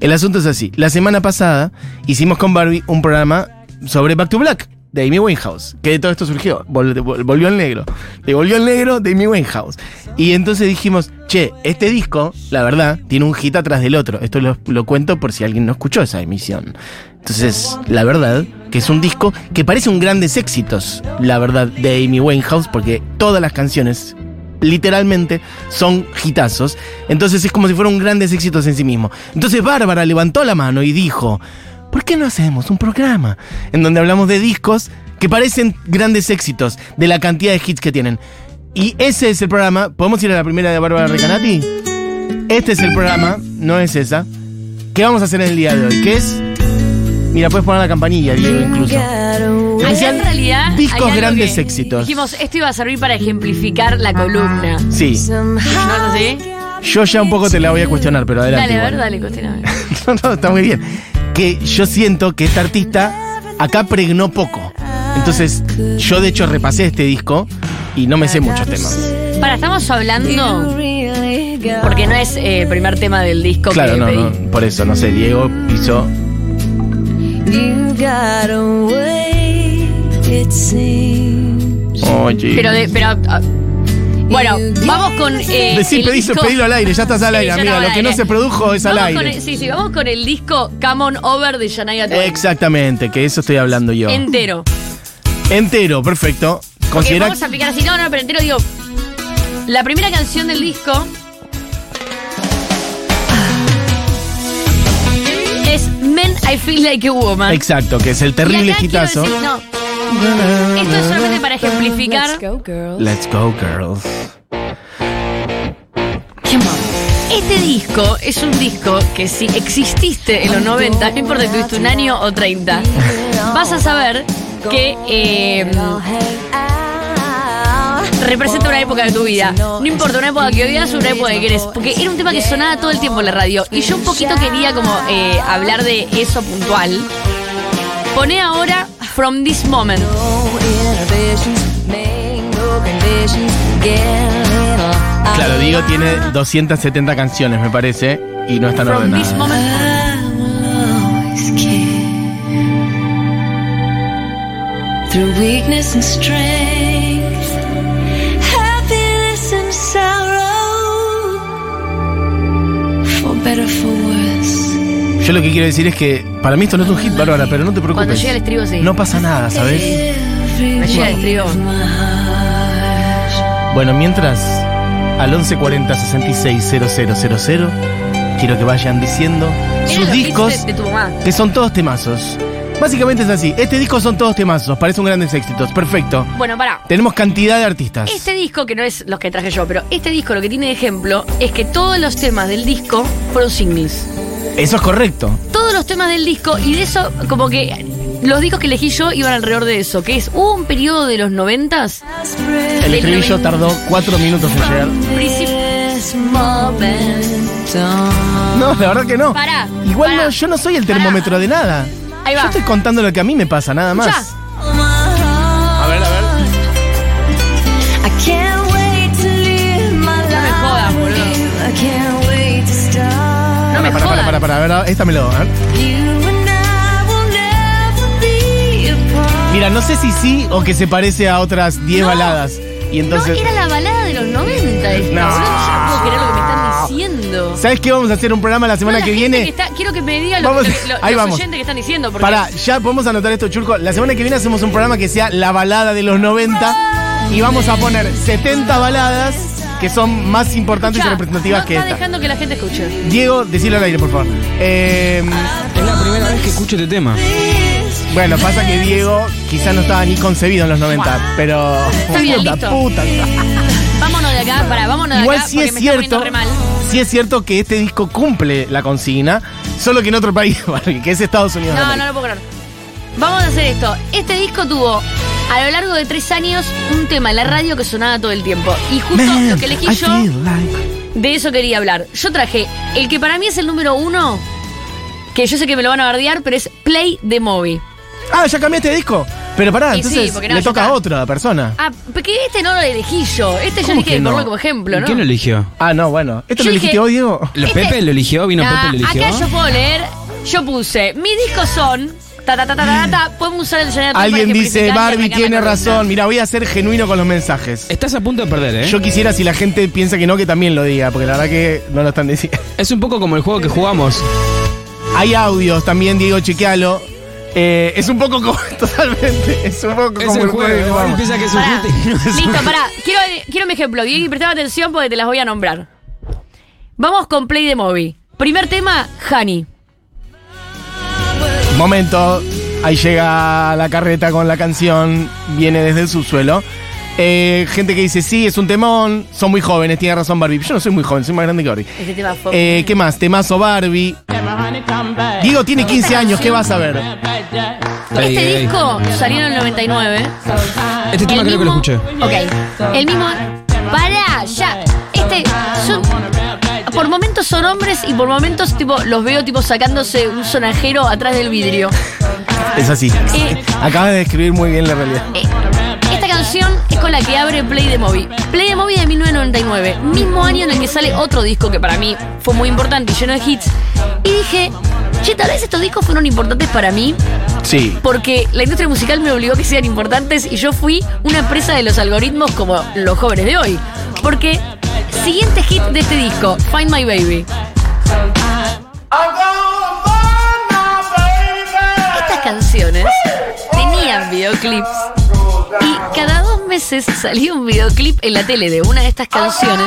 El asunto es así. La semana pasada hicimos con Barbie un programa sobre Back to Black de Amy Winehouse. Que de todo esto surgió. Vol- vol- volvió al negro. Le volvió al negro de Amy Winehouse. Y entonces dijimos, che, este disco, la verdad, tiene un hit atrás del otro. Esto lo, lo cuento por si alguien no escuchó esa emisión. Entonces, la verdad, que es un disco que parece un grandes éxitos, la verdad, de Amy Winehouse, porque todas las canciones literalmente son hitazos. Entonces es como si fueran grandes éxitos en sí mismo. Entonces Bárbara levantó la mano y dijo, ¿por qué no hacemos un programa en donde hablamos de discos que parecen grandes éxitos de la cantidad de hits que tienen? Y ese es el programa. ¿Podemos ir a la primera de Bárbara Recanati? Este es el programa, no es esa. ¿Qué vamos a hacer en el día de hoy? ¿Qué es? Mira, puedes poner la campanilla, Diego, incluso. Acá Especial en realidad. discos grandes que éxitos. Dijimos, esto iba a servir para ejemplificar la columna. Sí, ¿No es así? yo ya un poco te la voy a cuestionar, pero adelante. Dale, a ver, dale, cuestioname. No, no, está muy bien. Que yo siento que esta artista acá pregnó poco. Entonces, yo de hecho repasé este disco y no me sé muchos temas. Para, estamos hablando. Porque no es eh, el primer tema del disco Claro, que no, pedí. no, por eso, no sé, Diego Oye. Pero, de, pero ah, bueno, vamos con. Eh, Decí, el pedí- disco- pedilo al aire, ya estás al Sí, aire, ya amiga. Lo que no se produjo es al Vamos aire. el- sí, sí, vamos con el disco Come On Over de Shania Twain. Exactamente, que eso estoy hablando yo. Entero. Entero, perfecto. Considera. vamos a aplicar así. No, no, pero entero digo. La primera canción del disco. Men I Feel Like a Woman. Exacto, que es el terrible hitazo. decir- no. Esto es solamente para ejemplificar. Let's go, girls. Este disco es un disco que si exististe en los 90, no importa si tuviste un año o 30, vas a saber que eh, representa una época de tu vida. No importa una época que odias o una época que querés. Porque era un tema que sonaba todo el tiempo en la radio. Y yo un poquito quería como eh, hablar de eso puntual. Poné ahora From This Moment. Claro, Diego tiene 270 canciones, me parece, y no están From This ordenadas. Moment. Through weakness and strength, Yo lo que quiero decir es que para mí esto no es un hit, Bárbara, pero no te preocupes. Cuando llega el estribo, sí. No pasa nada, ¿sabes? Me llega el estribo. Bueno, mientras al 1140 660000 quiero que vayan diciendo sus discos de, de tu mamá. que son todos temazos. Básicamente es así, este disco son todos temazos, parecen grandes éxitos, perfecto. Bueno, pará. Tenemos cantidad de artistas. Este disco, que no es los que traje yo, pero este disco lo que tiene de ejemplo es que todos los temas del disco fueron singles. Eso es correcto. Todos los temas del disco, y de eso, como que los discos que elegí yo iban alrededor de eso, que es hubo un periodo de los noventas, El estribillo tardó cuatro minutos en llegar. No, la verdad que no. Pará, Igual pará. no, yo no soy el termómetro de nada. Ahí Yo va. estoy contando lo que a mí me pasa, nada más. Ya. A ver, a ver. I can't wait to live my No me jodas, boludo. No me Para, para, jodas. para, para, a ver, esta me lo. a ver. Mira, no sé si sí o que se parece a otras 10 No. baladas. Y entonces. no, era la balada de los 90 esta. No. boludo. Yo no puedo creer lo que me están diciendo. ¿Sabes qué? Vamos a hacer un programa la semana No, la que viene. está- quiero que me digan lo, lo- ahí los vamos. oyentes que están diciendo. Porque Para, ya podemos anotar esto, Churco. La semana que viene hacemos un programa que sea la balada de los 90 y vamos a poner 70 baladas que son más importantes Escuchá, y representativas no que está esta. dejando que la gente escuche. Diego, decilo al aire, por favor. Eh, Es la primera vez que escucho este tema. bueno, pasa que Diego quizás no estaba ni concebido en los 90, pero. Está bien, Puta listo. puta. Vámonos de acá, para, vámonos de Igual acá sí porque es me cierto. poniendo re mal. Sí es cierto que este disco cumple la consigna, solo que en otro país, que es Estados Unidos. No, no lo puedo creer. Vamos a hacer esto. Este disco tuvo a lo largo de tres años un tema en la radio que sonaba todo el tiempo. Y justo Man, lo que elegí I yo, like- de eso quería hablar. Yo traje el que para mí es el número uno, que yo sé que me lo van a bardear, pero es Play de Movie. Ah, ya cambiaste de disco. Pero pará, Y sí, entonces no, le toca a otra persona. Ah, porque este no lo elegí yo. Este yo ¿Cómo dije que que no? ponerlo como ejemplo, ¿no? ¿Quién lo eligió? Ah, no, bueno. ¿Esto Yo lo dijiste vos, Diego? ¿Lo Este- ¿Pepe lo eligió? ¿Vino Nah, Pepe lo eligió? Acá yo puedo leer. Yo puse, mis discos son. Ta, ta, ta, ta, ta, ta, podemos usar el generator para Alguien dice, Barbie tiene la columna". razón. Mira, voy a ser genuino con los mensajes. Estás a punto de perder, ¿eh? Yo quisiera, si la gente piensa que no, que también lo diga, porque la verdad que no lo están diciendo. Es un poco como el juego que jugamos. Hay audios también, Diego, chequealo. Eh, es un poco como. Totalmente. Es un poco Es como el juego juego. que es un Pará, hit y no es un Listo, pará. Quiero, quiero mi ejemplo. Diego, y prestame atención porque te las voy a nombrar. Vamos con Play de Movie. Primer tema, Honey. Momento. Ahí llega la carreta con la canción. Viene desde el subsuelo. Eh, gente que dice, sí, es un temón. Son muy jóvenes, tiene razón Barbie. Yo no soy muy joven, soy más grande que Barbie. Tema fue. Eh, ¿Qué más? Temazo Barbie. Diego tiene 15 años, ¿qué vas a ver? este Ey, ey, ey. disco salió en el 99. Este tema El creo que lo mismo- escuché. Ok. El mismo. Pará, ya. Este. Son, por momentos son hombres y por momentos tipo los veo tipo sacándose un sonajero atrás del vidrio. Es así. Eh. Acabas de describir muy bien la realidad. Eh, canción es con la que abre Play the Movie. Play the Movie de 1999, mismo año en el que sale otro disco que para mí fue muy importante y lleno de hits. Y dije, che, tal vez estos discos fueron importantes para mí Sí. porque la industria musical me obligó a que sean importantes y yo fui una presa de los algoritmos como los jóvenes de hoy. Porque siguiente hit de este disco, Find My Baby. Estas canciones tenían videoclips meses salía un videoclip en la tele de una de estas canciones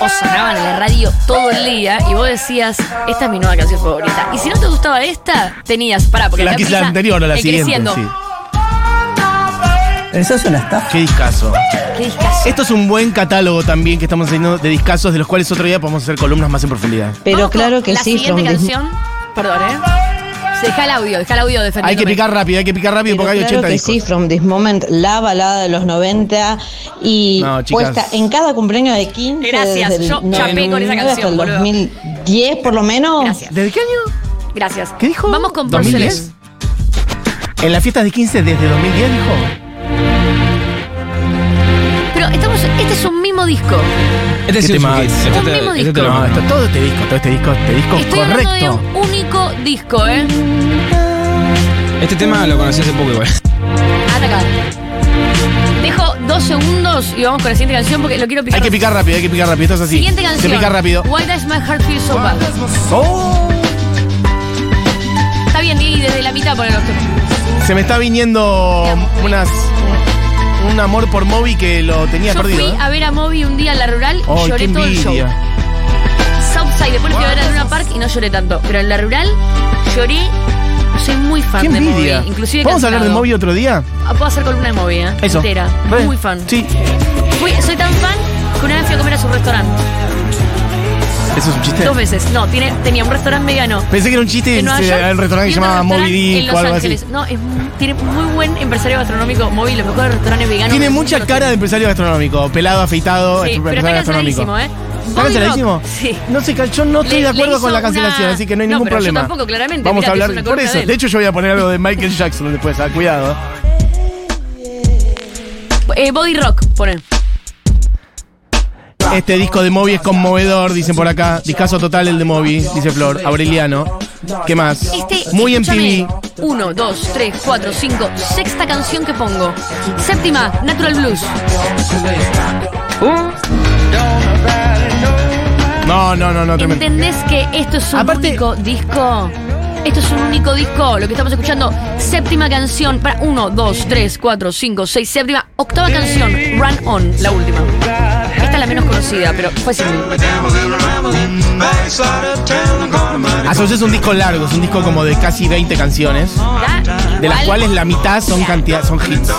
o sonaban en la radio todo el día y vos decías, esta es mi nueva canción favorita. Y si no te gustaba esta, tenías, pará, porque La la anterior o la siguiente. Sí. Eso es una estafa. Qué discazo. Qué discazo. Esto es un buen catálogo también que estamos haciendo de discazos, de los cuales otro día podemos hacer columnas más en profundidad. Pero claro que la sí, siguiente from this- canción, perdón, ¿eh? Deja el audio, deja el audio defendiéndome. Hay que picar rápido, hay que picar rápido Pero porque hay claro 80 que discos. sí, From This Moment, la balada de los 90 y No, chicas. puesta en cada cumpleaños de 15 Gracias, desde el yo chapé con esa 99 canción, hasta el boludo. 2010 por lo menos. Gracias, ¿Desde qué año? gracias. ¿Qué dijo? Vamos con 2010. Porcelain. En las fiestas de 15 desde 2010 dijo. Pero estamos, este es un mismo disco. Este ¿Qué sí es tema? Este Un mismo este disco. No, esto, todo este disco, todo este disco, este disco Estoy hablando de correcto. un único disco, ¿eh? Este tema lo conocí hace poco igual. Dejo dos segundos y vamos con la siguiente canción porque lo quiero picar. Hay que picar rápido, hay que picar rápido, esto es así. Siguiente canción. Se pica rápido. Why does my heart feel so bad? Oh, Está bien, y desde la mitad por el otro. se me está viniendo unas un amor por Moby que lo tenía Yo perdido. fui ¿eh? a ver a Moby un día en la rural y Oh, lloré todo el show. Southside, después fui a ver a Luna Park y no lloré tanto. Pero en la rural lloré. Soy muy fan Qué de. Moby. Inclusive ¿Vamos a hablar de. Moby otro día? Ah, Puedo hacer columna de Moby, ¿eh? Eso. Entera. Muy fan. Sí, Fui- soy tan fan que una vez fui a comer a su restaurante. Eso es un chiste. Dos veces. No, tiene, tenía un restaurante vegano. Pensé que era un chiste En Nueva se- York, el restaurante y que otro llamaba Moby restaurante en Dick Los o algo así. Ángeles. No, es, tiene muy buen empresario gastronómico. Moby, los mejores restaurantes veganos. Tiene mucha cara de empresario gastronómico. Pelado, afeitado, Sí, pero está canceladísimo, ¿eh? ¿Está canceladísimo? Sí. No sé, yo no estoy Le- de acuerdo con la cancelación, una- así que no hay No, ningún pero yo problema. tampoco, claramente. Vamos Mirá a hablar es por eso. de hecho, yo voy a poner algo de Michael Jackson después, ah, cuidado. Eh, Body Rock, pone. Este disco de Moby es conmovedor, dicen por acá. Discazo total el de Moby, dice Flor. Aureliano. ¿Qué más? Este, Muy escúchame, MTV. Uno, dos, tres, cuatro, cinco. Sexta canción que pongo. Séptima, Natural Blues. No, no, no, no, tremendo. ¿Entendés que esto es un Aparte- único disco? Esto es un único disco, lo que estamos escuchando. Séptima canción, para uno, dos, tres, cuatro, cinco, seis, séptima, octava canción, Run On, la última. Esta es la menos conocida, pero fue single. Asocias es un disco largo, es un disco como de casi 20 canciones, ¿Ya? de las cuales la mitad son cantidad, son hits.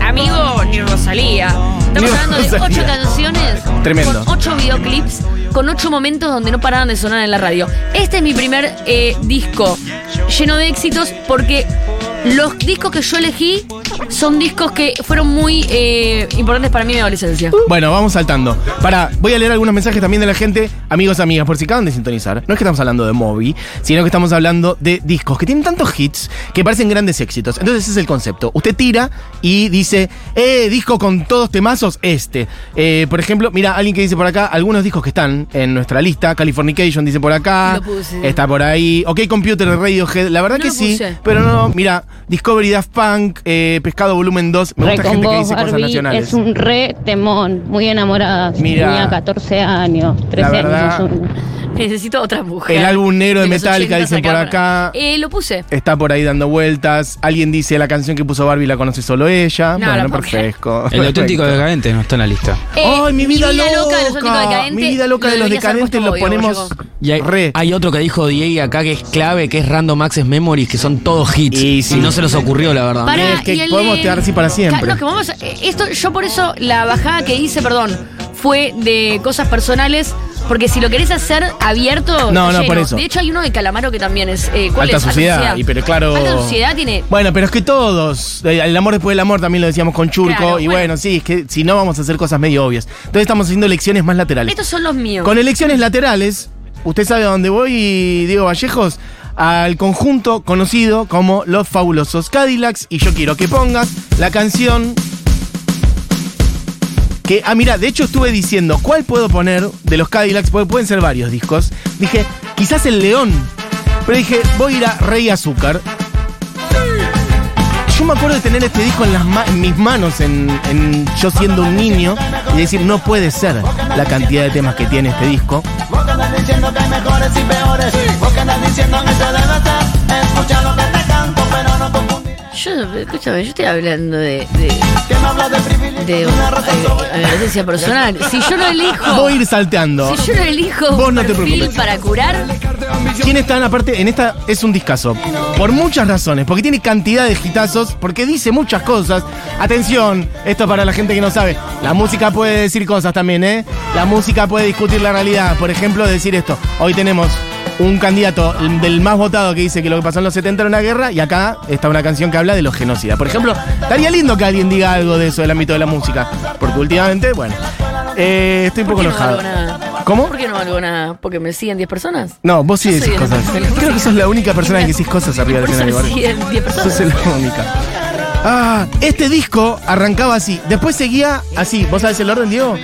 Amigo, ni Rosalía. Estamos Ni hablando de Rosalía. ocho canciones. Tremendo. Con ocho videoclips, con ocho momentos donde no paraban de sonar en la radio. Este es mi primer eh, disco lleno de éxitos porque los discos que yo elegí son discos que fueron muy eh, importantes para mí en mi adolescencia. Bueno, vamos saltando. Para, voy a leer algunos mensajes también de la gente, amigos, amigas, por si acaban de sintonizar. No es que estamos hablando de Moby, sino que estamos hablando de discos que tienen tantos hits que parecen grandes éxitos. Entonces ese es el concepto. Usted tira y dice, eh, disco con todos temazos, este. Eh, por ejemplo, mira, alguien que dice por acá, algunos discos que están en nuestra lista, Californication dice por acá, está por ahí, OK Computer de Radiohead, la verdad No que sí, pero no, mira, Discovery Daft Punk, eh, Pescado Volumen 2, me Re gusta con gente que vos, dice cosas nacionales. es un re temón, muy enamorada. Mira. Tenía 14 años, 13 verdad- años. Necesito otra mujer. El álbum negro de Metallica, 80 dicen por acá. Eh, lo puse. Está por ahí dando vueltas. Alguien dice la canción que puso Barbie la conoce solo ella. No, bueno, no perfecto. El auténtico decadente no está en la lista. Eh, ¡Ay, mi vida, loca! de los loca! Auténticos Decadentes, mi vida loca lo de los decadentes lo ponemos Y hay, re. hay otro que dijo Diego acá que es clave, que es Random Access Memories, que son todos hits. Y Y, sí. no se los ocurrió, la verdad. Pará, Es que podemos de- quedar así para siempre. Ca- No, que vamos a- eh, esto, yo por eso la bajada que hice, perdón, fue de cosas personales. Porque si lo querés hacer abierto. No, no, por eso. De hecho, hay uno de Calamaro que también es. eh, ¿Cuál Alta es? sociedad, y pero claro. Alta sociedad tiene. Bueno, pero es que todos, el amor después del amor también lo decíamos con Churco, Claro, y bueno. bueno, sí, es que si no vamos a hacer cosas medio obvias. Entonces estamos haciendo elecciones más laterales. Estos son los míos. Con elecciones laterales, usted sabe a dónde voy, Diego Vallejos, al conjunto conocido como Los Fabulosos Cadillacs, y yo quiero que pongas la canción que, ah, mira, de hecho estuve diciendo, ¿cuál puedo poner de los Cadillacs? Porque pueden ser varios discos. Dije, quizás el León. Pero dije, voy a ir a Rey Azúcar. Yo me acuerdo de tener este disco en, las mis manos, en, yo siendo un niño, y decir, no puede ser la cantidad de temas que tiene este disco. Vos diciendo que hay mejores y peores. Vos diciendo que se debe. Escucha lo que Yo, escúchame, yo estoy hablando de. de, de privilegio. de adolescencia personal. Si yo no elijo. Voy a ir salteando. Si yo no elijo Vos no te perfil preocupes. para curar, ¿Quién están aparte? En esta es un discazo. Por muchas razones. Porque tiene cantidad de hitazos. Porque dice muchas cosas. Atención, esto para la gente que no sabe. La música puede decir cosas también, ¿eh? La música puede discutir la realidad. Por ejemplo, decir esto. Hoy tenemos un candidato del más votado que dice que lo que pasó en los 70 era una guerra. Y acá está una canción que habla de los genocidas. Por ejemplo, estaría lindo que alguien diga algo de eso del ámbito de la música. Porque últimamente, bueno. eh, estoy un ¿por poco qué no enojado. valgo nada? ¿Cómo? ¿Por qué no valgo nada? ¿Porque me siguen 10 personas? No, vos sí Yo decís cosas. Creo que sos la única persona que decís cosas arriba del Por escenario. me siguen 10 personas. Sos la única. Ah, este disco arrancaba así. Después seguía así. ¿Vos sabés el orden, Diego?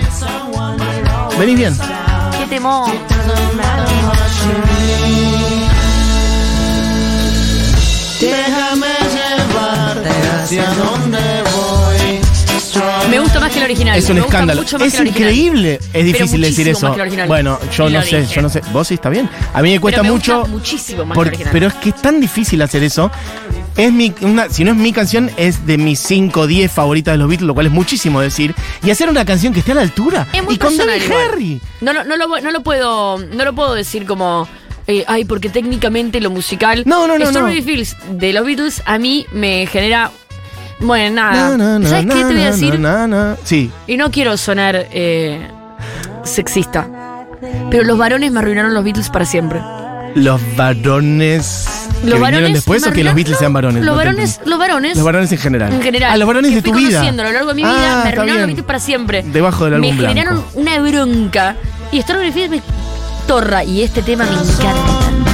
Venís bien. ¿Qué temor? Hacia donde voy. Me gusta más que el original. Es un Me gusta escándalo. mucho más Es que el original. increíble. Es difícil decir muchísimo eso. más que el original. Bueno, yo no sé, dije. yo no sé. Vos sí está bien. A mí me cuesta Pero me gusta mucho. muchísimo más por- que el original. pero es que es tan difícil hacer eso. Es mi, una, si no es mi canción, es de mis 5 o 10 favoritas de los Beatles, lo cual es muchísimo decir. Y hacer una canción que esté a la altura. Es muy y con personal Debbie igual. Harry. No, no, no, lo, no lo puedo, no lo puedo decir como, eh, ay, porque técnicamente lo musical. No, no, no, Strawberry no. Fields de los Beatles a mí me genera, bueno, nada. Na, na, ¿Sabes na, qué te voy a decir? Sí. Y no quiero sonar eh, sexista, pero los varones me arruinaron los Beatles para siempre. Los varones. Los que varones vinieron después me o que los Beatles no, sean varones? Los varones, los varones. Los varones en general. En general. Ah, los varones que de tu vida. a lo largo de mi Ah, vida, me está arruinaron bien. los Beatles para siempre. Debajo del álbum Me generaron blanco. una bronca. Y Strawberry Fields me torra. Y este tema me encanta.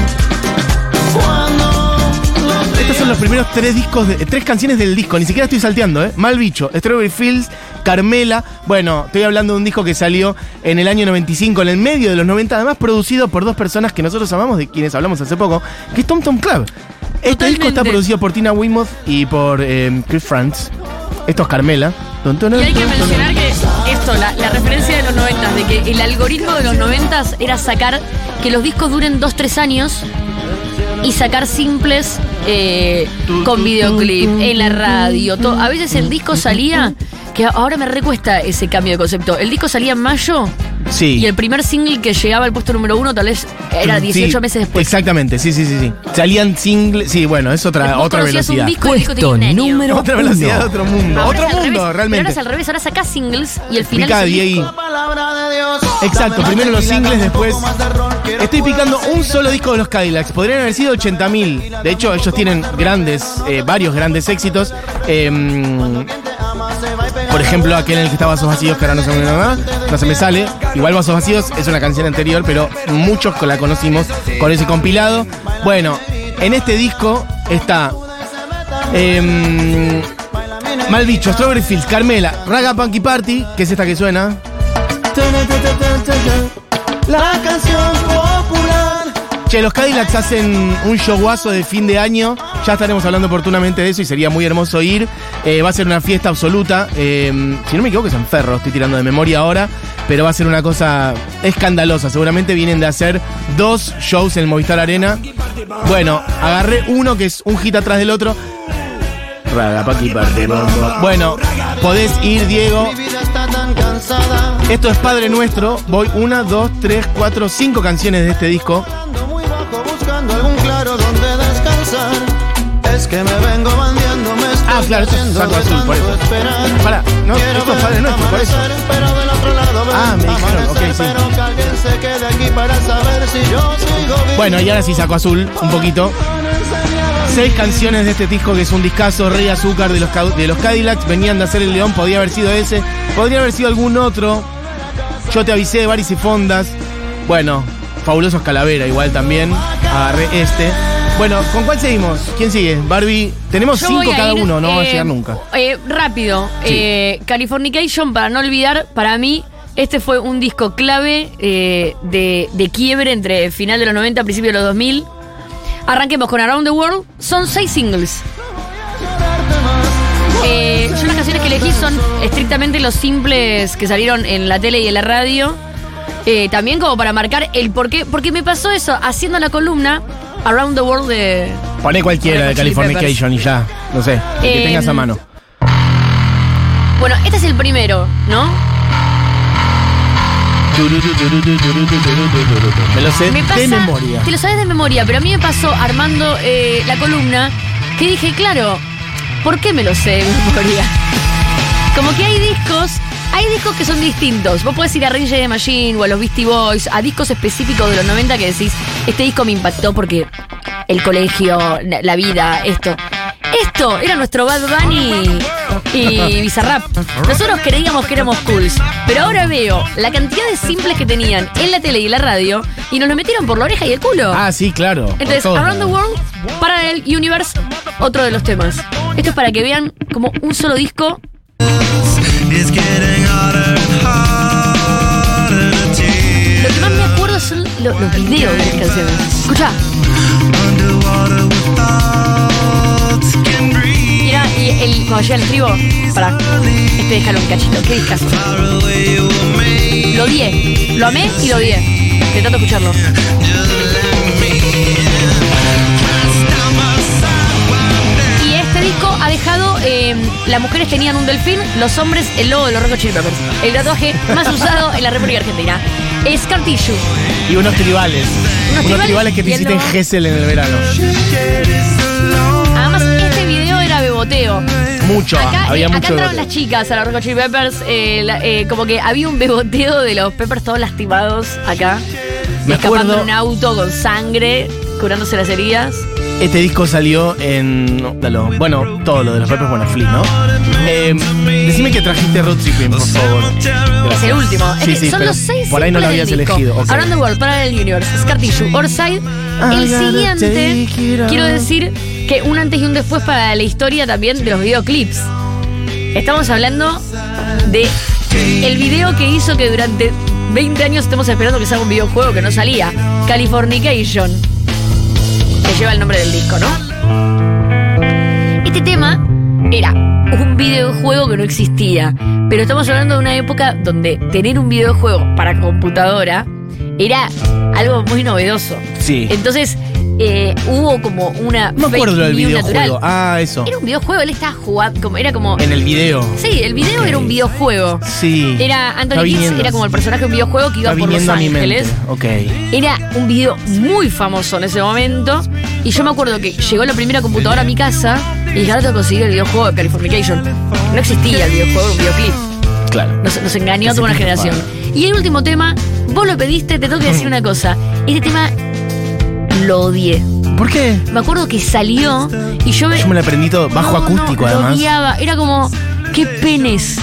Son los primeros tres discos, de- tres canciones del disco. Ni siquiera estoy salteando, ¿eh? Mal bicho. Strawberry Fields, Carmela. Bueno, estoy hablando de un disco que salió en el año 95, en el medio de los 90, además producido por dos personas que nosotros amamos, de quienes hablamos hace poco, que es Tom Tom Club. Este Totalmente. disco está producido por Tina Weymouth y por eh, Chris Frantz. Esto es Carmela. Y hay que mencionar que esto, la, la referencia de los noventas, de que el algoritmo de los noventas era sacar que los discos duren 2-3 años y sacar simples eh, con videoclip, en la radio. A veces el disco salía, que ahora me recuesta ese cambio de concepto. El disco salía en mayo Sí. Y el primer single que llegaba al puesto número uno tal vez era 18 Sí, meses después. Exactamente, sí, sí, sí, sí. Salían singles, sí, bueno, es otra, otra velocidad. Un disco y el disco Puesto un número Otra velocidad, otro mundo. Ahora otro mundo, revés, Pero ahora realmente. es al revés, ahora sacás singles y el final Pica es el disco. Exacto, primero los singles, después. Estoy picando un solo disco de los Cadillacs. Podrían haber sido 80.000. De hecho, ellos tienen grandes, eh, varios grandes éxitos. Em, por ejemplo, aquel en el que está Vasos Vacíos, que ahora no se me, sale. Igual Vasos Vacíos es una canción anterior, pero muchos la conocimos con ese compilado. Bueno, en este disco está. em, Mal bicho, Strawberry Fields, Carmela, Raga Punky Party, que es esta que suena. La canción. Che, los Cadillacs hacen un showwazo de fin de año. Ya estaremos hablando oportunamente de eso y sería muy hermoso ir. Eh, va a ser una fiesta absoluta. Eh, si no me equivoco, es en Ferro, estoy tirando de memoria ahora. Pero va a ser una cosa escandalosa. Seguramente vienen de hacer dos shows en el Movistar Arena. Bueno, agarré uno que es un hit atrás del otro. Raga, paqui, parte. Bueno, podés ir, Diego. Esto es Padre Nuestro. Voy una, dos, tres, cuatro, cinco canciones de este disco. Es que me vengo bandeando, me estoy Ah, claro, esto es de Azul, por eso. Pará, no, Quiero esto es Padre Nuestro, por eso. Ah, me dijeron, ok, sí. Para. Bueno, y ahora sí saco azul un poquito. Seis canciones de este disco que es un discazo, Rey Azúcar de los, de los Cadillacs. Venían de hacer el León, podía haber sido ese. Podría haber sido algún otro. Yo te avisé, Baris y Fondas. Bueno, Fabulosos Calavera igual también. Agarré este. Bueno, ¿con cuál seguimos? ¿Quién sigue? Barbie. Tenemos Yo cinco voy a cada ir, uno, no va a eh, llegar nunca. eh, rápido. Sí. Eh, Californication, para no olvidar, para mí, este fue un disco clave eh, de, de quiebre entre final de los 90 y principio de los 2000. Arranquemos con Around the World. Son seis singles. Eh, yo las canciones que elegí son estrictamente los simples que salieron en la tele y en la radio. Eh, también como para marcar el por qué. Porque me pasó eso haciendo la columna Around the World de, Poné cualquiera de Californication y ya. No sé, el que Eh, tengas a mano. Bueno, este es el primero, ¿no? Me lo sé Me pasa, de memoria. Te lo sabes de memoria, pero a mí me pasó armando eh, la columna que dije, claro, ¿por qué me lo sé de memoria? Como que hay discos, hay discos que son distintos. Vos podés ir a Rage the Machine o a los Beastie Boys, a discos específicos de los 90 que decís, este disco me impactó porque el colegio, la vida, esto. Esto era nuestro Bad Bunny y Bizarrap. Nosotros creíamos que éramos cools, pero ahora veo la cantidad de simples que tenían en la tele y la radio y nos lo metieron por la oreja y el culo. Ah, sí, claro. Entonces, Around the. World, Parallel Universe, otro de los temas. Esto es para que vean como un solo disco. Lo que más me acuerdo son lo- los videos de las canciones. Escucha. Y era y el, cuando llega el tribo, para este déjalo un cachito, qué discazo. Lo odié, lo amé y lo odié. De tanto escucharlo. Disco ha dejado. eh, las mujeres tenían un delfín, los hombres el logo de los Hot Chili Peppers. El tatuaje más usado en la República Argentina. Scar Tissue. Y unos tribales. Unos, tribales tribales que te y el hiciste en no. Gessel en el verano. Además, este video era beboteo. Mucho, Acá, había eh, acá mucho. entraron las chicas a los Hot Chili Peppers. eh, la- como que había un beboteo de los Peppers todos lastimados acá. Me escapando en un auto con sangre, curándose las heridas. Este disco salió en. no. Bueno, todo lo de los Peppers, bueno, Flea, ¿no? Eh, decime que trajiste Road Tripping, por favor. Es el último. Es Sí, que sí, son los seis por ahí no lo habías elegido, ok. Around the World, Parallel Universe, Scar Tissue, Orside. El siguiente, quiero decir que un antes y un después para la historia también de los videoclips. Estamos hablando de el video que hizo que durante 20 años estemos esperando que salga un videojuego que no salía. Californication. Que lleva el nombre del disco, ¿no? Este tema era un videojuego que no existía. Pero estamos hablando de una época donde tener un videojuego para computadora era algo muy novedoso. Sí. Entonces, eh, hubo como una No me acuerdo del videojuego. natural. Ah, eso. Era un videojuego, él estaba jugando, como, era como... En el video. Sí, el video era un videojuego. Sí. Era Anthony viniendo. era como el personaje de un videojuego que iba Está por Los. Ángeles. Ok. Era un video muy famoso en ese momento. Y yo me acuerdo que llegó la primera computadora a mi casa y dije, ahora tengo que conseguir el videojuego de Californication. No existía el videojuego, era un videoclip. Claro. Nos, nos engañó a toda una generación. Y el último tema, vos lo pediste, te tengo que decir una cosa. Este tema lo odié. ¿Por qué? Me acuerdo que salió y yo me. Yo me lo aprendí todo bajo No, no, acústico, lo además. odiaba. Era como, ¿qué penes?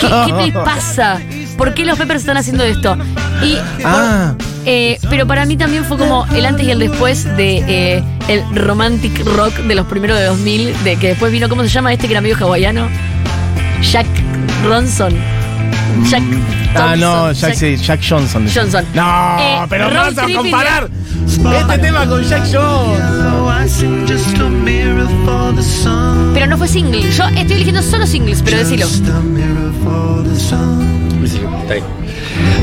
¿Qué, qué te pasa? ¿Por qué los Peppers están haciendo esto? Y Ah. eh, pero para mí también fue como el antes y el después de eh, el romantic rock de los primeros de 2000, de que después vino, ¿cómo se llama este que era medio hawaiano? Jack Ronson. Jack Ah, no, Jack, sí, Jack Johnson. Johnson. No, Eh, pero Road vas a Trip comparar este tema con Jack Johnson. Pero no fue single. Yo estoy eligiendo solo singles, pero decilo. Sí, está bien.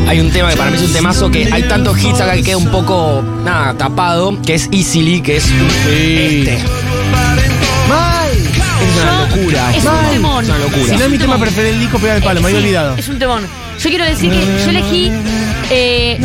Hay un tema que para mí es un temazo que hay tantos hits acá que queda un poco nada tapado, que es Easily, que es este. Es una Yo- locura. Es un temón. Es una locura. Si no es mi tema preferido del disco, pega el palo, me había olvidado. Es un temón. Yo quiero decir que yo elegí eh,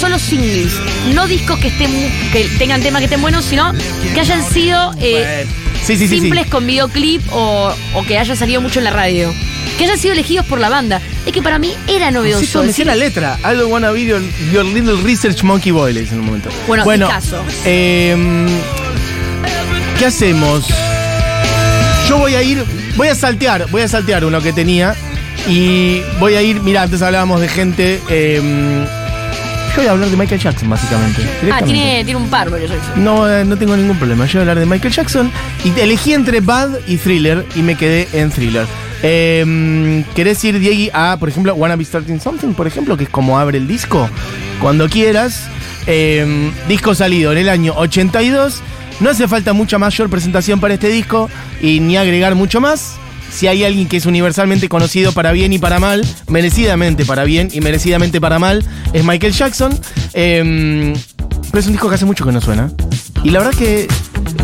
solo singles, no discos que estén que tengan temas que estén buenos, sino que hayan sido eh, Sí, sí, sí, sí. simples con videoclip o, o que hayan salido mucho en la radio. Que hayan sido elegidos por la banda. Es que para mí era novedoso. Sí, me decía decir- la letra. I don't wanna be your, your little research monkey boy, le en un momento. Bueno, bueno discazo. em, ¿qué hacemos? Yo voy a ir, voy a saltear, voy a saltear uno que tenía y voy a ir, mira, antes hablábamos de gente, em, yo voy a hablar de Michael Jackson, básicamente. Ah, tiene, tiene un par, porque yo No, eh, no tengo ningún problema. Yo voy a hablar de Michael Jackson y elegí entre Bad y Thriller y me quedé en Thriller. Eh, ¿Querés ir, Diego, a, por ejemplo, Wanna Be Starting Something, por ejemplo, que es como abre el disco? Cuando quieras. Eh, disco salido en el año 82. No hace falta mucha mayor presentación para este disco y ni agregar mucho más. Si hay alguien que es universalmente conocido para bien y para mal, merecidamente para bien y merecidamente para mal, es Michael Jackson. Eh, pero es un disco que hace mucho que no suena. Y la verdad que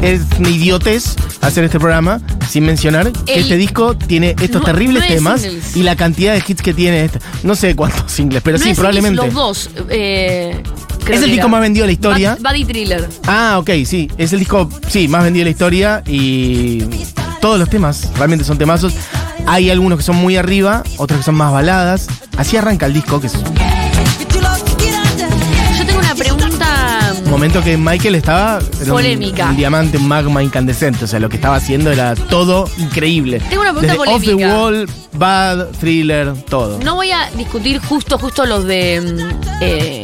es una idiotez hacer este programa sin mencionar que este disco tiene estos terribles temas singles. y la cantidad de hits que tiene este. No sé cuántos singles, pero No sí, es probablemente. Los dos. eh, creo Es el disco era. más vendido de la historia. Bad- Buddy Thriller. Ah, ok, sí. Es el disco, sí, más vendido de la historia y todos los temas realmente son temazos. Hay algunos que son muy arriba, otros que son más baladas. Así arranca el disco, que es Yo tengo una pregunta. momento que Michael estaba... era un- Polémica. Un, diamante, un magma incandescente. O sea, lo que estaba haciendo era todo increíble. Tengo una pregunta Desde Off the polémica. Wall, Bad, Thriller, todo. No voy a discutir justo, justo los de mm, eh,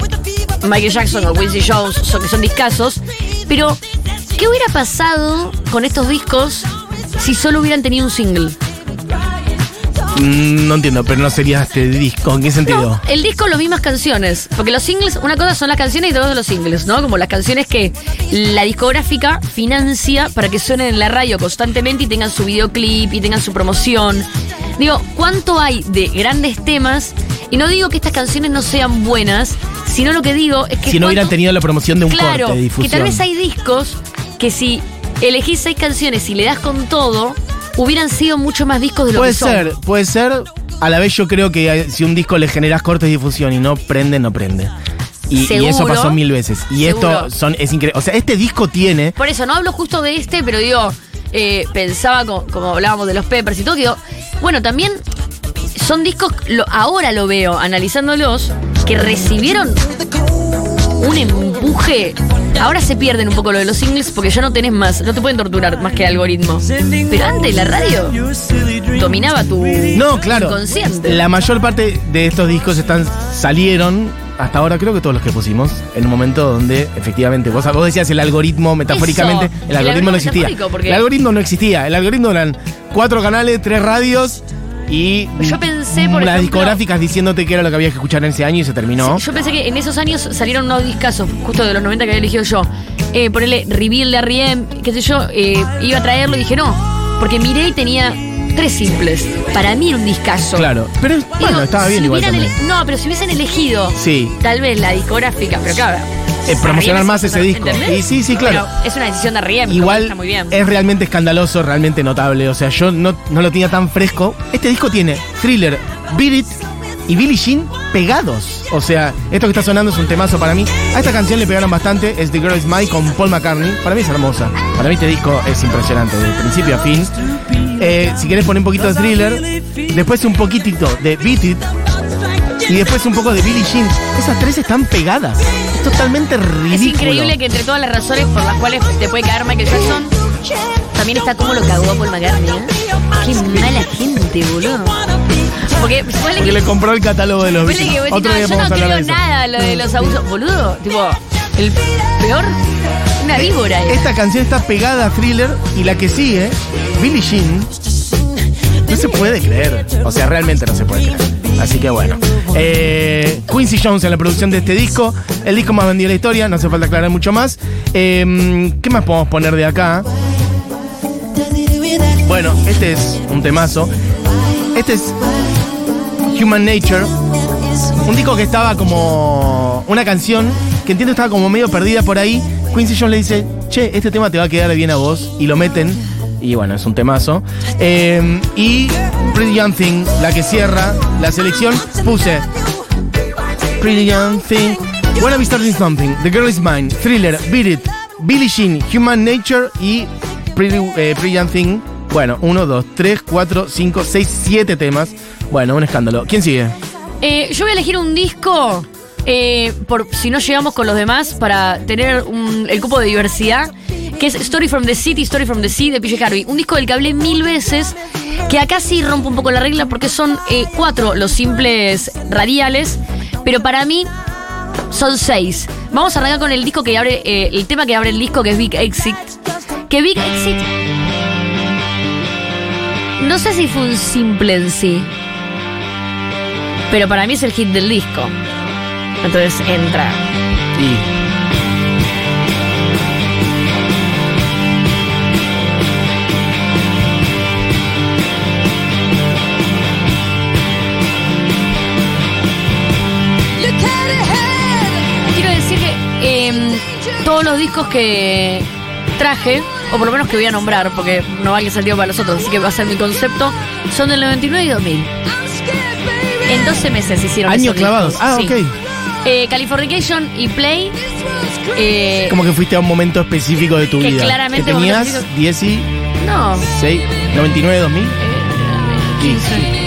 Michael Jackson o Quincy Jones, son- que son discasos, pero ¿qué hubiera pasado con estos discos si solo hubieran tenido un single? Mm, no entiendo, pero no sería este disco. ¿En qué sentido? No, el disco las mismas canciones, porque los singles, una cosa son las canciones y otra cosa los singles, ¿no? Como las canciones que la discográfica financia para que suenen en la radio constantemente y tengan su videoclip y tengan su promoción. Digo, ¿cuánto hay de grandes temas? Y no digo que estas canciones no sean buenas, sino lo que digo es que si no hubieran tenido la promoción de un claro, corte de difusión. que tal vez hay discos que si elegís seis canciones y le das con todo, hubieran sido mucho más discos de lo Puede que son. ser, puede ser. A la vez yo creo que si un disco le generas cortes de difusión y no prende, no prende. Y, y eso pasó mil veces. Y Seguro. esto son, es increíble. O sea, este disco tiene. Por eso, no hablo justo de este, pero digo, eh, pensaba, co- como, hablábamos de los Peppers y todo, que digo, bueno, también son discos, lo- ahora lo veo, analizándolos, que recibieron un empuje. Ahora se pierden un poco lo de los singles porque ya no tenés más, no te pueden torturar más que algoritmo. Pero antes la radio dominaba tu No, claro. inconsciente. La mayor parte de estos discos están salieron. Hasta ahora creo que todos los que pusimos, en un momento donde efectivamente, vos, vos decías el algoritmo metafóricamente, Eso, el el algoritmo no existía. El algoritmo no existía, el algoritmo eran cuatro canales, tres radios y Yo pensé, por las ejemplo- discográficas diciéndote que era lo que había que escuchar en ese año y se terminó. Yo pensé que en esos años salieron unos discazos, justo de los 90 que había elegido yo. Eh, ponerle Reveal de R.E.M., qué sé yo, eh, iba a traerlo y dije no. Porque miré y tenía tres simples. Para mí era un discazo. Claro, pero bueno, digo, estaba bien si igual también. No, pero si hubiesen elegido Sí. tal vez la discográfica, pero claro, eh, promocionar más ese disco. ¿entendés? Y sí, sí, claro. Pero es una decisión de R.E.M. Igual está muy bien. es realmente escandaloso, realmente notable. O sea, yo no, no lo tenía tan fresco. Este disco tiene Thriller, Beat It y Billie Jean pegados. O sea, esto que está sonando es un temazo para mí. A esta canción le pegaron bastante. Es The Girl Is Mine con Paul McCartney. Para mí es hermosa. Para mí este disco es impresionante, de principio a fin. Eh, si querés poner un poquito de Thriller, después un poquitito de Beat It y después un poco de Billie Jean. Esas tres están pegadas. Es totalmente ridículo. Es increíble que entre todas las razones por las cuales te puede caer Michael Jackson, también está como lo cagó a Paul McCartney. ¿eh? Qué mala gente, boludo. Porque Porque que, le compró el catálogo de los que vos Otro decís, día no, yo no creo nada lo de los abusos. Boludo, tipo, el peor, una víbora. es. Esta canción está pegada a Thriller y la que sigue, Billie Jean, no se puede creer. O sea, realmente no se puede creer. Así que bueno. Eh, Quincy Jones en la producción de este disco. El disco más vendido de la historia, no hace falta aclarar mucho más. Eh, ¿Qué más podemos poner de acá? Bueno, este es un temazo. Este es Human Nature. Un disco que estaba como. Una canción que entiendo estaba como medio perdida por ahí. Quincy Jones le dice: Che, este tema te va a quedar bien a vos. Y lo meten. Y bueno, es un temazo. Eh, y Pretty Young Thing, la que cierra la selección, puse Pretty Young Thing. Wanna Be Starting Something, The Girl Is Mine, Thriller, Beat It, Billie Jean, Human Nature y Pretty, eh, Pretty Young Thing. Bueno, 1, 2, 3, 4, 5, 6, 7 temas. Bueno, un escándalo. ¿Quién sigue? Eh, yo voy a elegir un disco, eh, por si no llegamos con los demás, para tener un- el cupo de diversidad, que es Story from the City, Story from the Sea de PJ Harvey. Un disco del que hablé mil veces, que acá sí rompe un poco la regla porque son eh, cuatro los simples radiales, pero para mí son seis. Vamos a arrancar con el disco que abre, eh, el tema que abre el disco, que es Big Exit. Que Big Exit. No sé si fue un simple en sí. Pero para mí es el hit del disco. Entonces entra. Y los discos que traje, o por lo menos que voy a nombrar, porque no vale sentido para los otros, así que va a ser mi concepto, son del 99 y 2000. En 12 meses hicieron años esos clavados. discos, Ah, sí. ok. Eh, Californication y Play. eh, Como que fuiste a un momento específico de tu Que vida. claramente que tenías momento 16, no, 99, 2000. 15.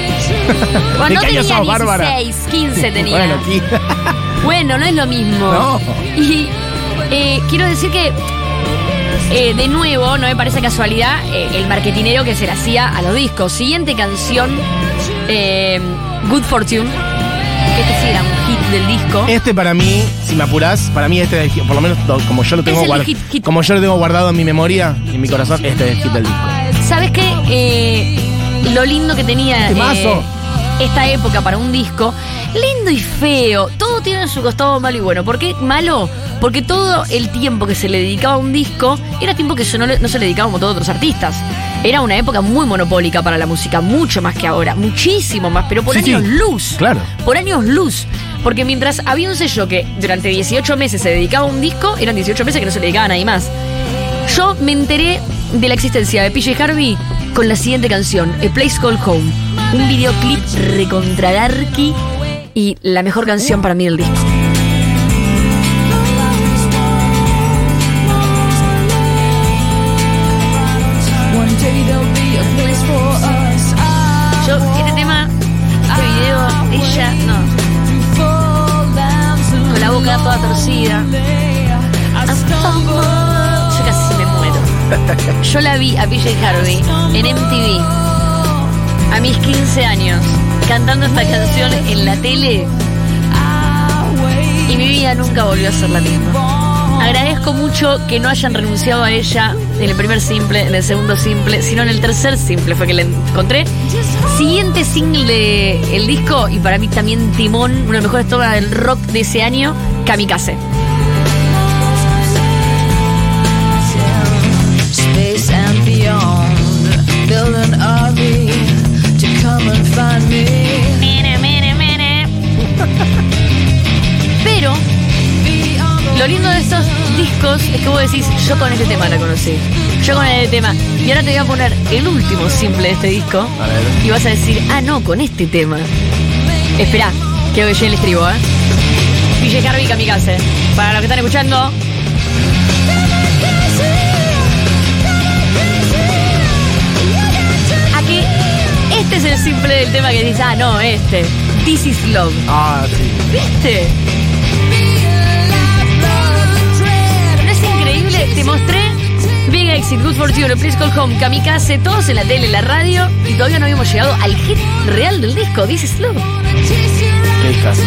Cuando ¿De qué tenía año sos, Bárbara? 16, 15 tenía. Bueno, aquí. Bueno, no es lo mismo. No. Y eh, quiero decir que, eh, de nuevo, no me parece casualidad eh, el marketinero que se le hacía a los discos. Siguiente canción, eh, Good Fortune. Que este sí era un hit del disco. Este para mí, si me apurás, para mí este, es el- por lo menos como yo lo tengo hit, hit. como yo lo tengo guardado en mi memoria, en mi corazón, este es el hit del disco. ¿Sabes qué? Lo lindo que tenía esta época para un disco, lindo y feo, todo tiene su costado malo y bueno. ¿Por qué malo? Porque todo el tiempo que se le dedicaba a un disco era tiempo que eso no, le- no se le dedicaba a todos otros artistas. Era una época muy monopólica para la música, mucho más que ahora, muchísimo más, pero por Sí, sí. años luz. Claro. Por años luz. Porque mientras había un sello que durante 18 meses se dedicaba a un disco, eran 18 meses que no se le dedicaba a nadie más. Yo me enteré de la existencia de PJ Harvey con la siguiente canción, A Place Called Home. Un videoclip recontra darky y la mejor canción para mí del disco. Yo, este tema, este video, ella, no. Con la boca toda torcida. Yo casi me muero. Yo la vi a PJ Harvey en MTV a mis 15 años cantando esta canción en la tele y mi vida nunca volvió a ser la misma. Agradezco mucho que no hayan renunciado a ella en el primer simple, en el segundo simple, sino en el tercer simple fue que la encontré. Siguiente single de el disco y para mí también Timón, uno de los mejores temas del rock de ese año, Kamikaze. Mene, mene, mene. Pero lo lindo discos es que vos decís, yo con este tema la conocí. Yo con este tema. Y ahora te voy a poner el último simple de este disco. A ver. Y vas a decir, ah, no, con este tema. Espera, que yo le escribo, ¿eh? PJ Harvey Kamikaze. Para los que están escuchando. Este es el simple del tema que dices, ah, no, este. This is love. Ah, sí. ¿Viste? ¿No es increíble? Te mostré Big Exit, Good Fortune, Please Call Home, Kamikaze, todos en la tele, en la radio y todavía no habíamos llegado al hit real del disco, This is Love. Qué discazo.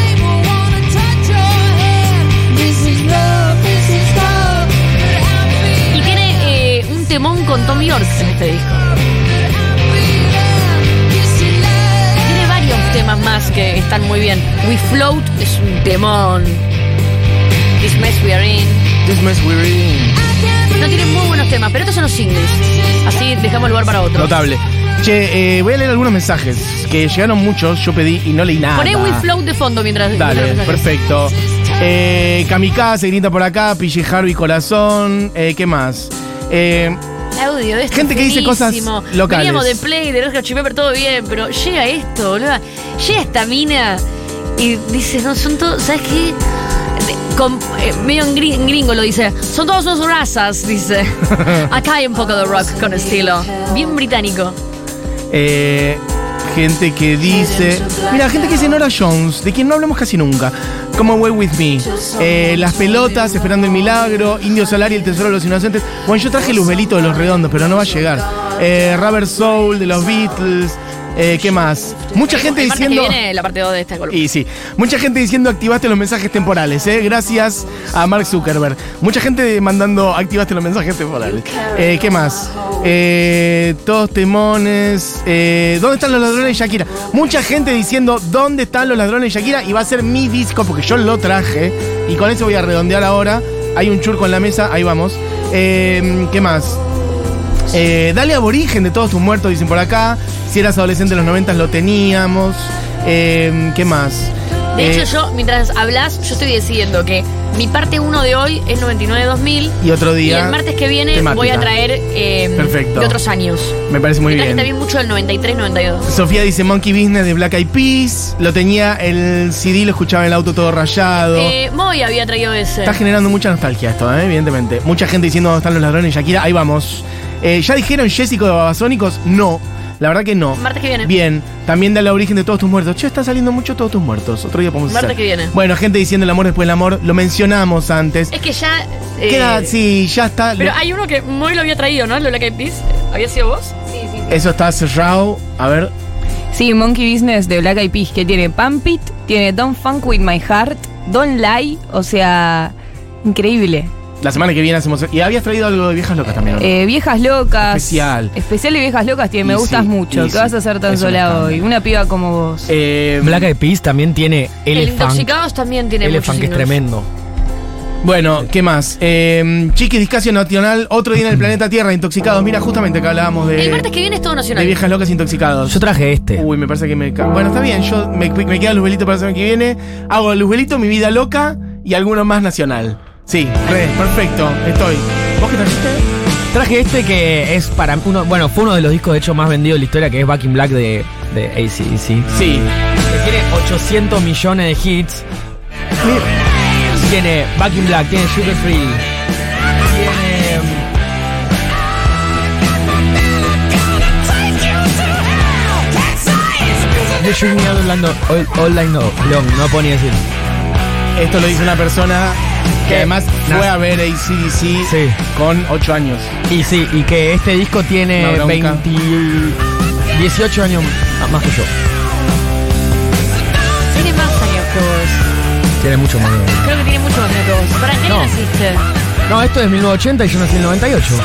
Y tiene eh, un temón con Tom York en este disco. Temas más que están muy bien. We Float es un temón. This Mess We Are In. This mess we're in. No tiene muy buenos temas, pero estos son los singles. Así dejamos lugar para otros. Notable. Che, eh, voy a leer algunos mensajes que llegaron muchos, yo pedí y no leí nada. Poné We Float de fondo mientras. Dale, perfecto. Eh, Kamikaze grita por acá, PJ Harvey Corazón, eh, ¿qué más? Eh, Audio de esto Gente que dice cosas locales. Veníamos de Play, de Chili Pepper, todo bien, pero llega esto, boludo. Llega esta mina y dice, no, son todos, ¿sabes qué? Con- eh, medio en gri- en gringo lo dice, son todos unos razas, dice. Acá hay un poco de rock con estilo. Bien británico. eh, gente que dice. Mira, gente que dice Nora Jones, de quien no hablamos casi nunca. Come Away With Me. Eh, las pelotas, Esperando el Milagro. Indio y el Tesoro de los Inocentes. Bueno, yo traje Luzbelito de los Redondos, pero no va a llegar. Eh, Rubber Soul de los Beatles. Eh, ¿Qué más? Mucha gente El diciendo. que viene la parte 2 de esta columna. Y sí, mucha gente diciendo activaste los mensajes temporales, ¿eh? Gracias a Mark Zuckerberg. Mucha gente mandando activaste los mensajes temporales. Eh, ¿Qué más? Eh, todos temones. ¿Dónde están los ladrones de Shakira? Mucha gente diciendo ¿dónde están los ladrones de Shakira? Y va a ser mi disco porque yo lo traje. Y con eso voy a redondear ahora. Hay un churco en la mesa, ahí vamos. ¿Qué más? Eh, dale aborigen de todos tus muertos, dicen por acá. Si eras adolescente en los 90 lo teníamos. Eh, ¿Qué más? De Eh, hecho, yo, mientras hablas, yo estoy decidiendo que mi parte 1 de hoy es 99-2000. Y otro día. Y el martes que viene temática. voy a traer eh, Perfecto. de otros años. Me parece muy Me bien. también mucho del 93-92. Sofía dice Monkey Business de Black Eyed Peas. Lo tenía el CD, lo escuchaba en el auto todo rayado. Eh, Moy había traído ese. Está generando mucha nostalgia esto, ¿eh? evidentemente. Mucha gente diciendo dónde están los ladrones Shakira. Ahí vamos. Eh, ¿Ya dijeron Jessico de Babasónicos? No. La verdad que no. Martes que viene. Bien. También da la origen de todos tus muertos. Che, está saliendo mucho todos tus muertos. Otro día podemos Martes hacer. que viene. Bueno, gente diciendo el amor después del amor. Lo mencionamos antes. Es que ya. eh, Queda, sí, ya está. Pero hay uno que Moy lo había traído, ¿no? Lo de Black Eyed Peas. ¿Había sido vos? Sí, sí. Eso está cerrado. A ver. Sí, Monkey Business de Black Eyed Peas, que tiene Pump It, tiene Don't Funk With My Heart, Don't Lie, o sea, increíble. La semana que viene hacemos. Y habías traído algo de viejas locas también. ¿no? Eh, viejas locas. Especial. Especial de viejas locas, tiene Me Y Gustas sí, Mucho. ¿Qué vas a hacer tan sola hoy? Una piba como vos. Eh, Black Eyed Peas también tiene El. Intoxicados también tiene Elephant que es tremendo. Bueno, ¿qué más? Eh, Chiqui Discasio Nacional, otro día en el planeta Tierra, intoxicados. Mira, justamente acá hablábamos de, El martes que viene es todo de nacional. viejas locas intoxicados. Yo traje este. Uy, me parece que me. Bueno, está bien, yo me, me queda Luzbelito para la semana que viene. Hago Luzbelito, mi vida loca y alguno más nacional. Sí, re, perfecto, estoy. ¿Vos qué trajiste? Traje este que es para uno, bueno, fue uno de los discos de hecho más vendidos de la historia, que es Back in Black de, de ACDC. Sí. Que tiene 800 millones de hits. Tiene Back in Black, tiene Sugar Free. Tiene. The Out Orlando, All, Long, no puedo ni decir. Esto lo dice una persona que además fue a ver ACDC Sí. con 8 años. Y sí, y que este disco tiene bronca. 20, 18 años más que yo. Tiene más años que vos. Tiene mucho más. Creo que tiene mucho más años que vos. ¿Para qué No. naciste? No, esto es 1980 y yo nací en el 98. ¿Es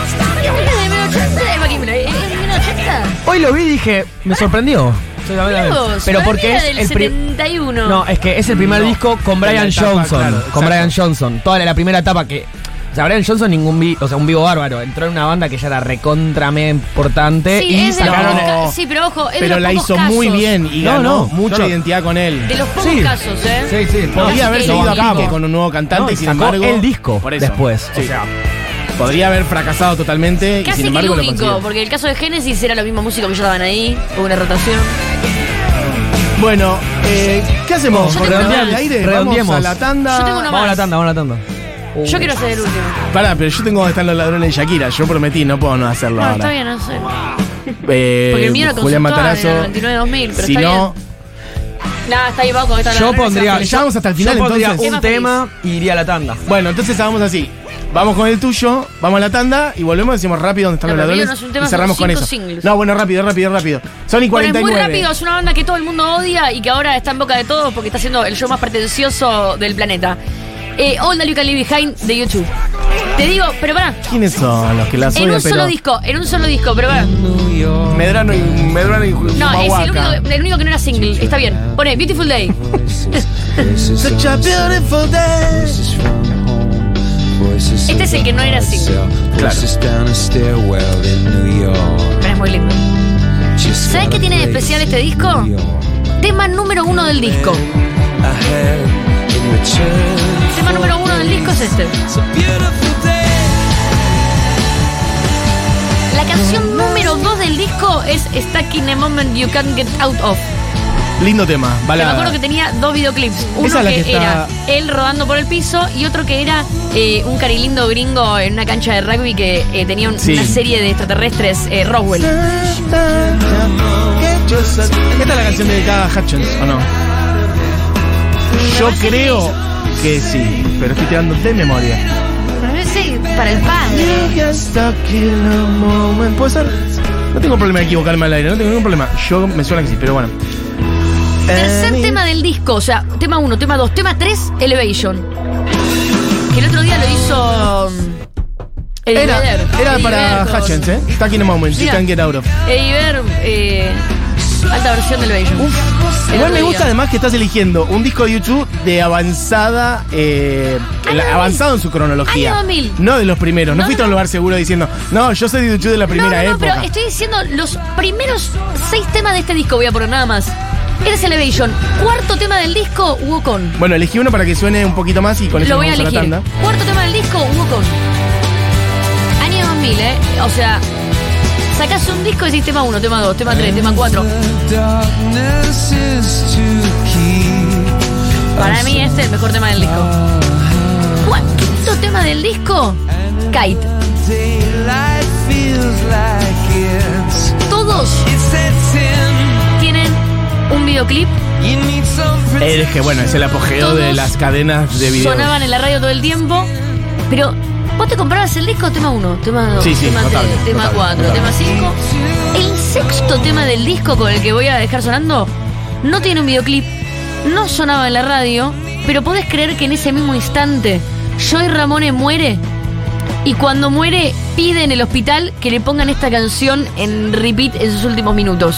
de 1980? ¿Es Joaquín Miller? ¿Es de 1980? Hoy lo vi y dije, me sorprendió. Dios, Pero porque es del el pri- 71. No, es que es el primer No. disco con Brian etapa, Johnson. claro, con exacto. Brian Johnson. Toda la primera etapa que O sea, Brian Johnson ningún vi, o sea, un vivo bárbaro. Entró en una banda que ya era recontra mega importante Sí, y es de los sacaron. No. Sí, pero ojo, es de Pero los la hizo casos. muy bien y No, ganó no, mucha identidad con él. De los pocos Sí. casos, ¿eh? Sí, sí. Podría haber seguido a lo banco. con un nuevo cantante No, y sin sacó embargo. el disco por eso. después. Sí. O sea, Podría haber fracasado totalmente y Casi sin que el embargo lo único, consiguió. porque el caso de Genesis era los mismos músicos que ya estaban ahí, hubo una rotación. Bueno, eh, ¿qué hacemos? Yo tengo ¿Redondear una- el aire? redondeemos. Vamos a la tanda. Yo tengo una vamos a la más. tanda, vamos a la tanda. Yo quiero ser el último. Pará, pero yo tengo donde están los ladrones de Shakira. Yo prometí, no puedo no hacerlo Bueno, ahora. está bien, no sé. Eh, Porque el mío era Julián Matarazo. era el 99-2000, pero si está no, Nada, está ahí abajo. Está la Yo pondría. ¿Le llevamos hasta el final, yo pondría entonces? un Tema tema y iría a la tanda. bueno, entonces hagamos así. Vamos con el tuyo, vamos a la tanda y volvemos, decimos rápido dónde están No, los ladrones no es un tema, y cerramos con eso. singles. No, bueno, rápido, rápido, rápido. Sony Bueno, es 49. muy rápido, es una banda que todo el mundo odia y que ahora está en boca de todos porque está haciendo el show más pretencioso del planeta. Eh, All That You Can Leave Behind de YouTube. Te digo, pero pará, ¿Quiénes son los que las en odian, un solo disco, en un solo disco, pero pará. Medrano y Medrano y No, es el Humahuaca. único, el único que no era single, está bien. Pone Beautiful Day. Such a beautiful day. Este es el que no era single, Claro. pero es muy lindo. ¿Sabes qué tiene de especial este disco? Tema número uno del disco. Tema número uno del disco es este. La canción número dos del disco es Stuck in a Moment You Can't Get Out of. Lindo tema, Que me balada. acuerdo que tenía dos videoclips. Uno Esa es la que, que está- era él rodando por el piso y otro que era eh, un carilindo gringo en una cancha de rugby que eh, tenía un- Sí. una serie de extraterrestres, eh, Roswell. Esta es la canción dedicada a Hutchins, ¿o no? Yo creo que sí, pero estoy tirando de memoria. Pero ese para el padre. ¿Puede ser? No tengo problema de equivocarme al aire, no tengo ningún problema. Yo me suena que sí, pero bueno. Tercer tema del disco, o sea, tema 1, tema 2, tema 3, Elevation. Que el otro día lo hizo. mm, Eddie Era, Vedder. era Eddie para Vedder Hutchins, ¿eh? Stuck in a moment, you Mira. can't get out of. Eddie Vedder, eh, alta versión de Elevation. El Igual me día. gusta además que estás eligiendo un disco de YouTube de avanzada, eh, el- 2000. avanzado en su cronología. Año 2000. No de los primeros. No, No, fuiste a un lugar seguro diciendo, no, yo soy de YouTube de la primera no, no, no, época. pero estoy diciendo los primeros seis temas de este disco, voy a poner nada más. Este es Elevation. Cuarto tema del disco, Wukon. Bueno, elegí uno para que suene un poquito más y con eso Lo voy a elegir. la tanda. Cuarto tema del disco, Wukon. Año 2000, ¿eh? O sea, sacás un disco y decís tema 1, tema 2, tema 3, tema 4. Para mí este es el mejor tema del disco. Cua- Quinto tema del disco, Kite. Todos un videoclip. Es que bueno, es el apogeo Todos de las cadenas de video. Sonaban en la radio todo el tiempo. Pero vos te comprabas el disco tema 1, tema 2, Sí, sí, tema 3, notable, tema notable, 4, notable. tema 5. El sexto tema del disco con el que voy a dejar sonando no tiene un videoclip, no sonaba en la radio, pero podés creer que en ese mismo instante Joy Ramone muere y cuando muere pide en el hospital que le pongan esta canción en repeat en sus últimos minutos.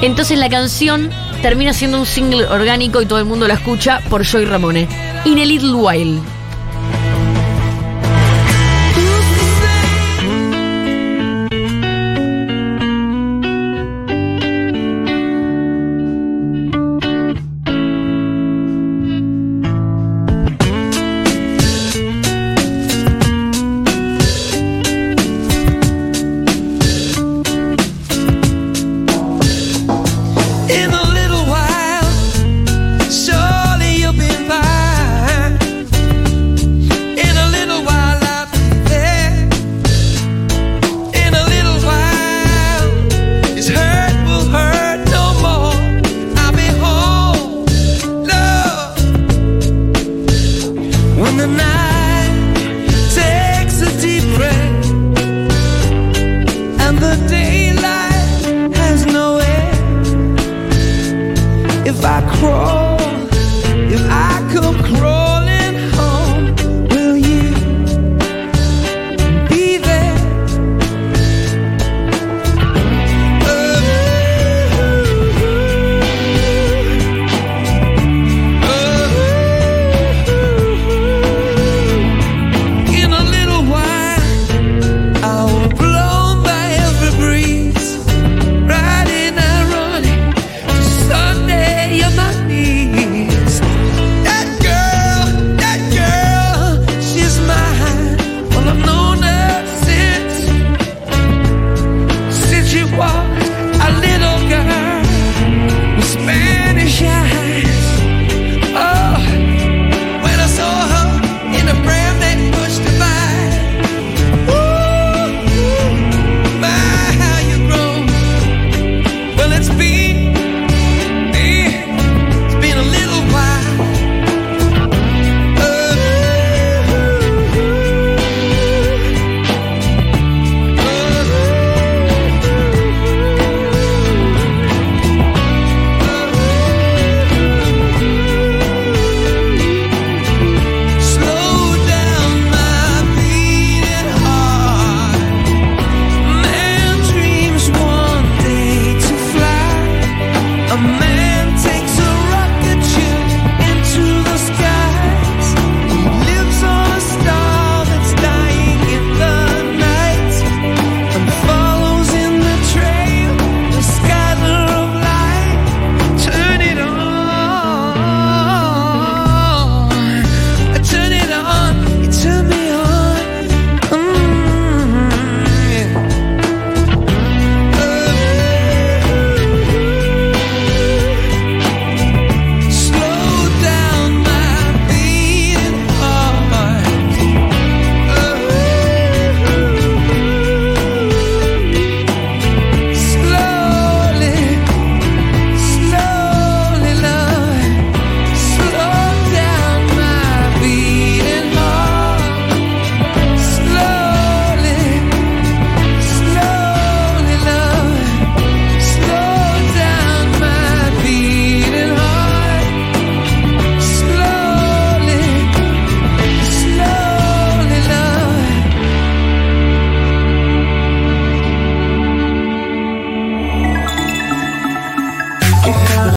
Entonces la canción termina siendo un single orgánico y todo el mundo la escucha por Joy Ramone. In a Little While.